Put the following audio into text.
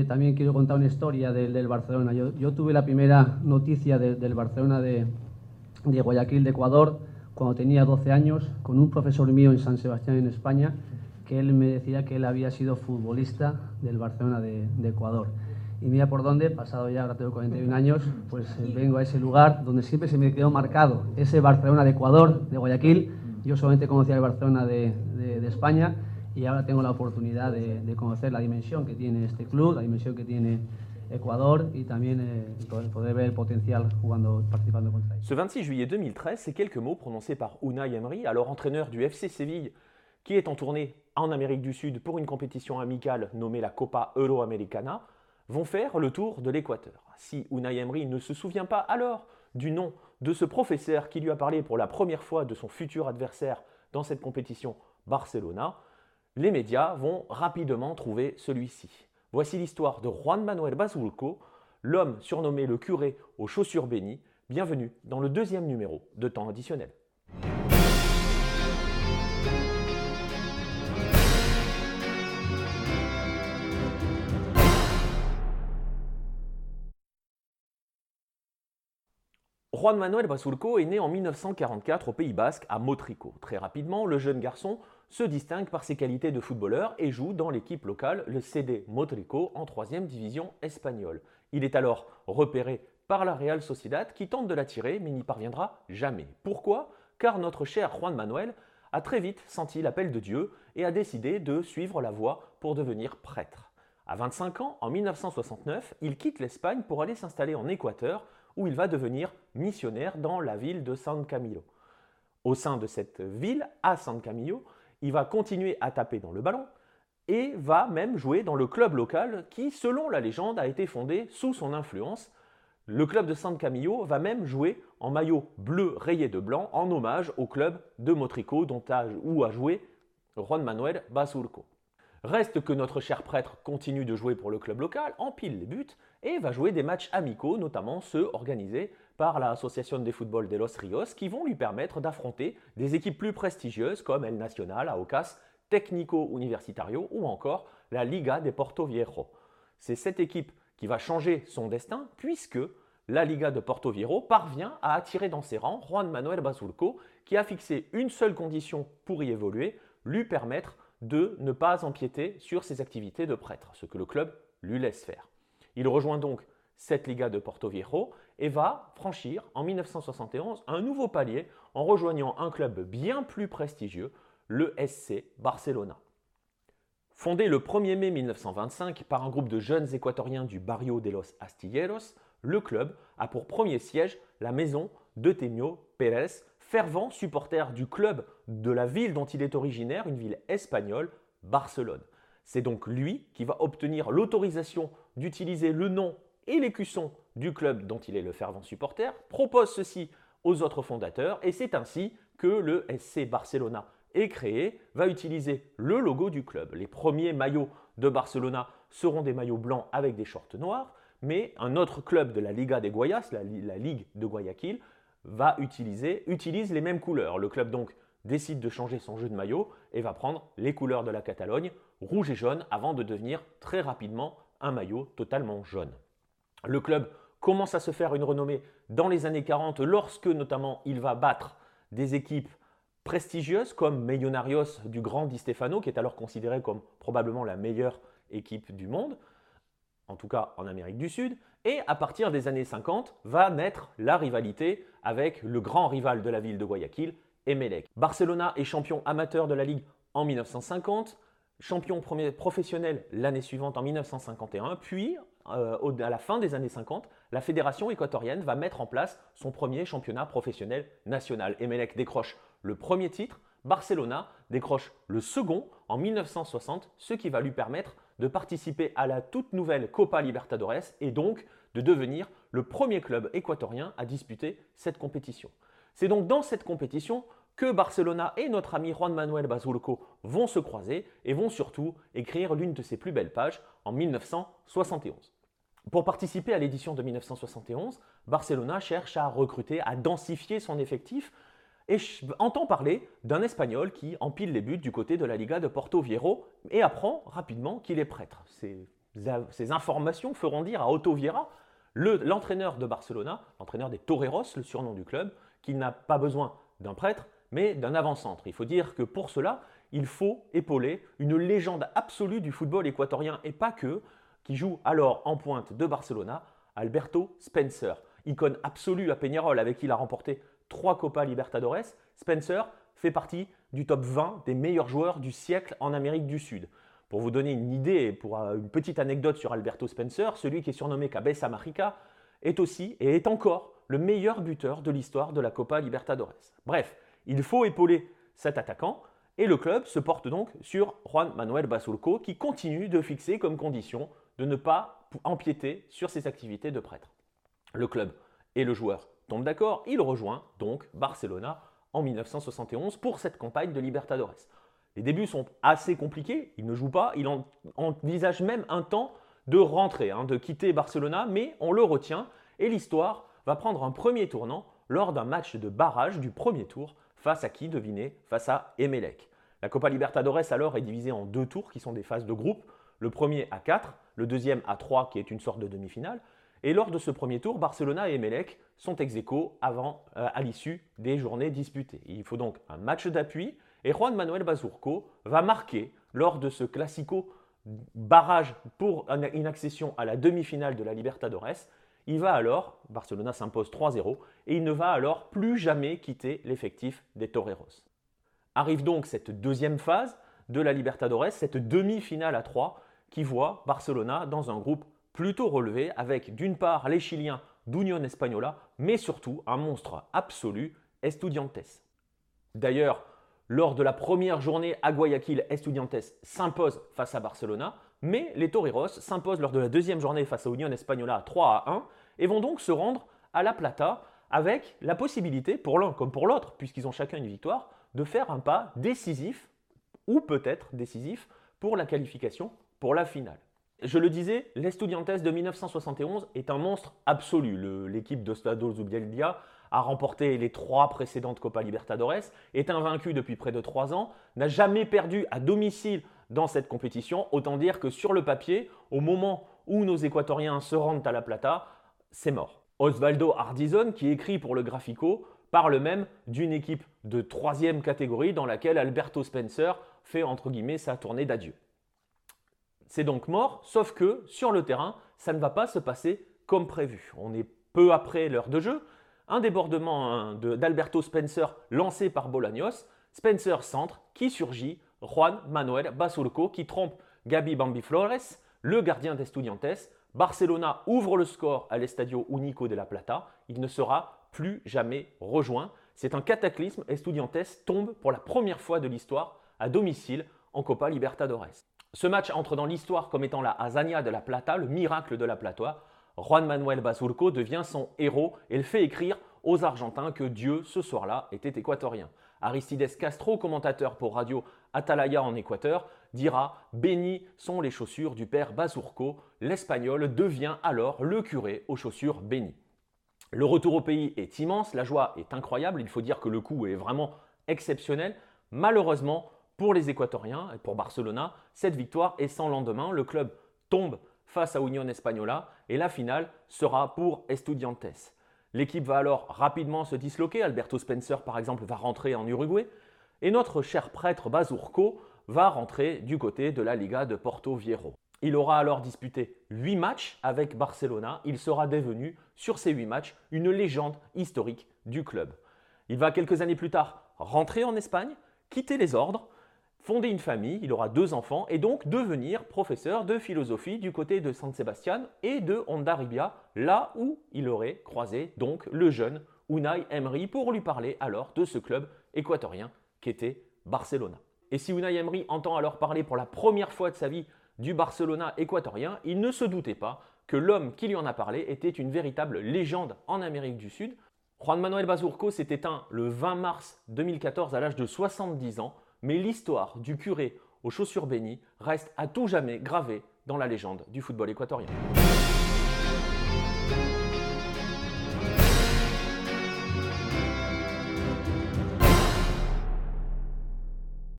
eh, también quiero contar una historia del, del Barcelona. Yo, yo, tuve la primera noticia de, del Barcelona de, de, Guayaquil, de Ecuador, cuando tenía 12 años, con un profesor mío en San Sebastián, en España, que él me decía que él había sido futbolista del Barcelona de, de Ecuador. Y mira por dónde, pasado ya, ahora tengo 41 años, pues eh, vengo a ese lugar donde siempre se me quedó marcado, ese Barcelona de Ecuador, de Guayaquil. Yo solamente conocía el Barcelona de, España y ahora tengo la de, de, la dimensión que tiene este club, la dimensión que tiene Ecuador y también eh, poder ver el potencial jugando, participando contra ellos. Ce 26 juillet 2013, c'est quelques mots prononcés par Unai Emery, alors entraîneur du FC Séville, qui est en tournée en Amérique du Sud pour une compétition amicale nommée la Copa Euroamericana, vont faire le tour de l'Équateur. Si Unai Emery ne se souvient pas alors du nom de ce professeur qui lui a parlé pour la première fois de son futur adversaire dans cette compétition Barcelona, les médias vont rapidement trouver celui-ci. Voici l'histoire de Juan Manuel Basulco, l'homme surnommé le curé aux chaussures bénies. Bienvenue dans le deuxième numéro de temps additionnel. Juan Manuel Basurco est né en 1944 au Pays Basque, à Motrico. Très rapidement, le jeune garçon se distingue par ses qualités de footballeur et joue dans l'équipe locale, le CD Motrico, en 3 division espagnole. Il est alors repéré par la Real Sociedad qui tente de l'attirer mais n'y parviendra jamais. Pourquoi? Car notre cher Juan Manuel a très vite senti l'appel de Dieu et a décidé de suivre la voie pour devenir prêtre. À 25 ans, en 1969, il quitte l'Espagne pour aller s'installer en Équateur où il va devenir missionnaire dans la ville de San Camilo. Au sein de cette ville, à San Camilo, il va continuer à taper dans le ballon et va même jouer dans le club local qui, selon la légende, a été fondé sous son influence. Le club de San Camillo va même jouer en maillot bleu rayé de blanc en hommage au club de Motrico dont où a joué Juan Manuel Basurco. Reste que notre cher prêtre continue de jouer pour le club local, empile les buts et va jouer des matchs amicaux, notamment ceux organisés par l'Association de football de los Rios, qui vont lui permettre d'affronter des équipes plus prestigieuses comme El Nacional, Aucas, Técnico Universitario ou encore la Liga de Porto Viejo. C'est cette équipe qui va changer son destin puisque la Liga de Porto Viejo parvient à attirer dans ses rangs Juan Manuel Basulco qui a fixé une seule condition pour y évoluer, lui permettre de ne pas empiéter sur ses activités de prêtre, ce que le club lui laisse faire. Il rejoint donc cette Liga de Porto Viejo et va franchir en 1971 un nouveau palier en rejoignant un club bien plus prestigieux, le SC Barcelona. Fondé le 1er mai 1925 par un groupe de jeunes équatoriens du Barrio de los Astilleros, le club a pour premier siège la maison de Temio Pérez, fervent supporter du club de la ville dont il est originaire, une ville espagnole, Barcelone. C'est donc lui qui va obtenir l'autorisation d'utiliser le nom et l'écusson du club dont il est le fervent supporter, propose ceci aux autres fondateurs et c'est ainsi que le SC Barcelona est créé, va utiliser le logo du club. Les premiers maillots de Barcelona seront des maillots blancs avec des shorts noirs, mais un autre club de la Liga de Guayas, la Ligue de Guayaquil, va utiliser, utilise les mêmes couleurs. Le club donc décide de changer son jeu de maillot et va prendre les couleurs de la Catalogne, rouge et jaune, avant de devenir très rapidement un maillot totalement jaune. Le club commence à se faire une renommée dans les années 40 lorsque notamment il va battre des équipes prestigieuses comme Millonarios du grand Di Stefano, qui est alors considéré comme probablement la meilleure équipe du monde, en tout cas en Amérique du Sud. Et à partir des années 50 va naître la rivalité avec le grand rival de la ville de Guayaquil, Emelec. Barcelona est champion amateur de la Ligue en 1950, champion professionnel l'année suivante en 1951, puis euh, à la fin des années 50, la fédération équatorienne va mettre en place son premier championnat professionnel national. Emelec décroche le premier titre, Barcelona décroche le second en 1960, ce qui va lui permettre de participer à la toute nouvelle Copa Libertadores et donc de devenir le premier club équatorien à disputer cette compétition. C'est donc dans cette compétition que Barcelona et notre ami Juan Manuel Basurco vont se croiser et vont surtout écrire l'une de ses plus belles pages en 1971. Pour participer à l'édition de 1971, Barcelona cherche à recruter, à densifier son effectif et entend parler d'un Espagnol qui empile les buts du côté de la Liga de Porto Viejo et apprend rapidement qu'il est prêtre. Ces informations feront dire à Otto Vieira, l'entraîneur de Barcelona, l'entraîneur des Toreros, le surnom du club, qu'il n'a pas besoin d'un prêtre, mais d'un avant-centre. Il faut dire que pour cela, il faut épauler une légende absolue du football équatorien et pas que, qui joue alors en pointe de Barcelona, Alberto Spencer. Icône absolue à Peñarol avec qui il a remporté trois Copa Libertadores, Spencer fait partie du top 20 des meilleurs joueurs du siècle en Amérique du Sud. Pour vous donner une idée, pour euh, une petite anecdote sur Alberto Spencer, celui qui est surnommé Cabeza Marica est aussi et est encore le meilleur buteur de l'histoire de la Copa Libertadores. Bref, il faut épauler cet attaquant et le club se porte donc sur Juan Manuel Basurco qui continue de fixer comme condition de ne pas empiéter sur ses activités de prêtre. Le club et le joueur tombent d'accord, il rejoint donc Barcelona en 1971 pour cette campagne de Libertadores. Les débuts sont assez compliqués, il ne joue pas, il envisage même un temps de rentrer, hein, de quitter Barcelona, mais on le retient et l'histoire va prendre un premier tournant lors d'un match de barrage du premier tour face à qui, devinez Face à Emelec. La Copa Libertadores alors est divisée en deux tours qui sont des phases de groupe, le premier à 4, le deuxième à 3 qui est une sorte de demi-finale. Et lors de ce premier tour, Barcelona et Emelec sont ex aequo avant, euh, à l'issue des journées disputées. Il faut donc un match d'appui et Juan Manuel Bazurco va marquer lors de ce classico barrage pour une accession à la demi-finale de la Libertadores. Il va alors, Barcelona s'impose 3-0, et il ne va alors plus jamais quitter l'effectif des Toreros. Arrive donc cette deuxième phase de la Libertadores, cette demi-finale à 3, qui voit Barcelona dans un groupe plutôt relevé, avec d'une part les Chiliens d'Union Española, mais surtout un monstre absolu, Estudiantes. D'ailleurs, lors de la première journée à Guayaquil, Estudiantes s'impose face à Barcelona, mais les Toreros s'imposent lors de la deuxième journée face à Union Española 3 à 1 et vont donc se rendre à La Plata avec la possibilité, pour l'un comme pour l'autre, puisqu'ils ont chacun une victoire, de faire un pas décisif, ou peut-être décisif, pour la qualification pour la finale. Je le disais, l'Estudiantes de 1971 est un monstre absolu. L'équipe de Stado Zubieldia a remporté les trois précédentes Copa Libertadores, est invaincu depuis près de trois ans, n'a jamais perdu à domicile dans cette compétition. Autant dire que sur le papier, au moment où nos Équatoriens se rendent à La Plata, c'est mort. Osvaldo Ardizon, qui écrit pour le Grafico, parle même d'une équipe de troisième catégorie dans laquelle Alberto Spencer fait entre guillemets sa tournée d'adieu. C'est donc mort, sauf que sur le terrain, ça ne va pas se passer comme prévu. On est peu après l'heure de jeu. Un débordement hein, d'Alberto Spencer lancé par Bolaños. Spencer centre, qui surgit Juan Manuel Basurco qui trompe Gabi Bambi Flores, le gardien d'Estudiantes. Barcelona ouvre le score à l'Estadio Unico de la Plata. Il ne sera plus jamais rejoint. C'est un cataclysme. Estudiantes tombe pour la première fois de l'histoire à domicile en Copa Libertadores. Ce match entre dans l'histoire comme étant la Hazaña de la Plata, le miracle de la Plata. Juan Manuel Basurco devient son héros et le fait écrire aux Argentins que Dieu, ce soir-là, était équatorien. Aristides Castro, commentateur pour Radio Atalaya en Équateur, dira Béni sont les chaussures du père Basurco. L'Espagnol devient alors le curé aux chaussures bénies. Le retour au pays est immense, la joie est incroyable, il faut dire que le coup est vraiment exceptionnel. Malheureusement, pour les Équatoriens et pour Barcelona, cette victoire est sans lendemain. Le club tombe face à Union Española et la finale sera pour Estudiantes. L'équipe va alors rapidement se disloquer. Alberto Spencer, par exemple, va rentrer en Uruguay. Et notre cher prêtre Basurco va rentrer du côté de la Liga de Porto Viejo. Il aura alors disputé 8 matchs avec Barcelona. Il sera devenu, sur ces 8 matchs, une légende historique du club. Il va quelques années plus tard rentrer en Espagne, quitter les ordres fonder une famille, il aura deux enfants, et donc devenir professeur de philosophie du côté de San Sebastian et de Hondarribia, là où il aurait croisé donc le jeune Unai Emery pour lui parler alors de ce club équatorien qu'était Barcelona. Et si Unai Emery entend alors parler pour la première fois de sa vie du Barcelona équatorien, il ne se doutait pas que l'homme qui lui en a parlé était une véritable légende en Amérique du Sud. Juan Manuel Basurco s'est éteint le 20 mars 2014 à l'âge de 70 ans mais l'histoire du curé aux chaussures bénies reste à tout jamais gravée dans la légende du football équatorien.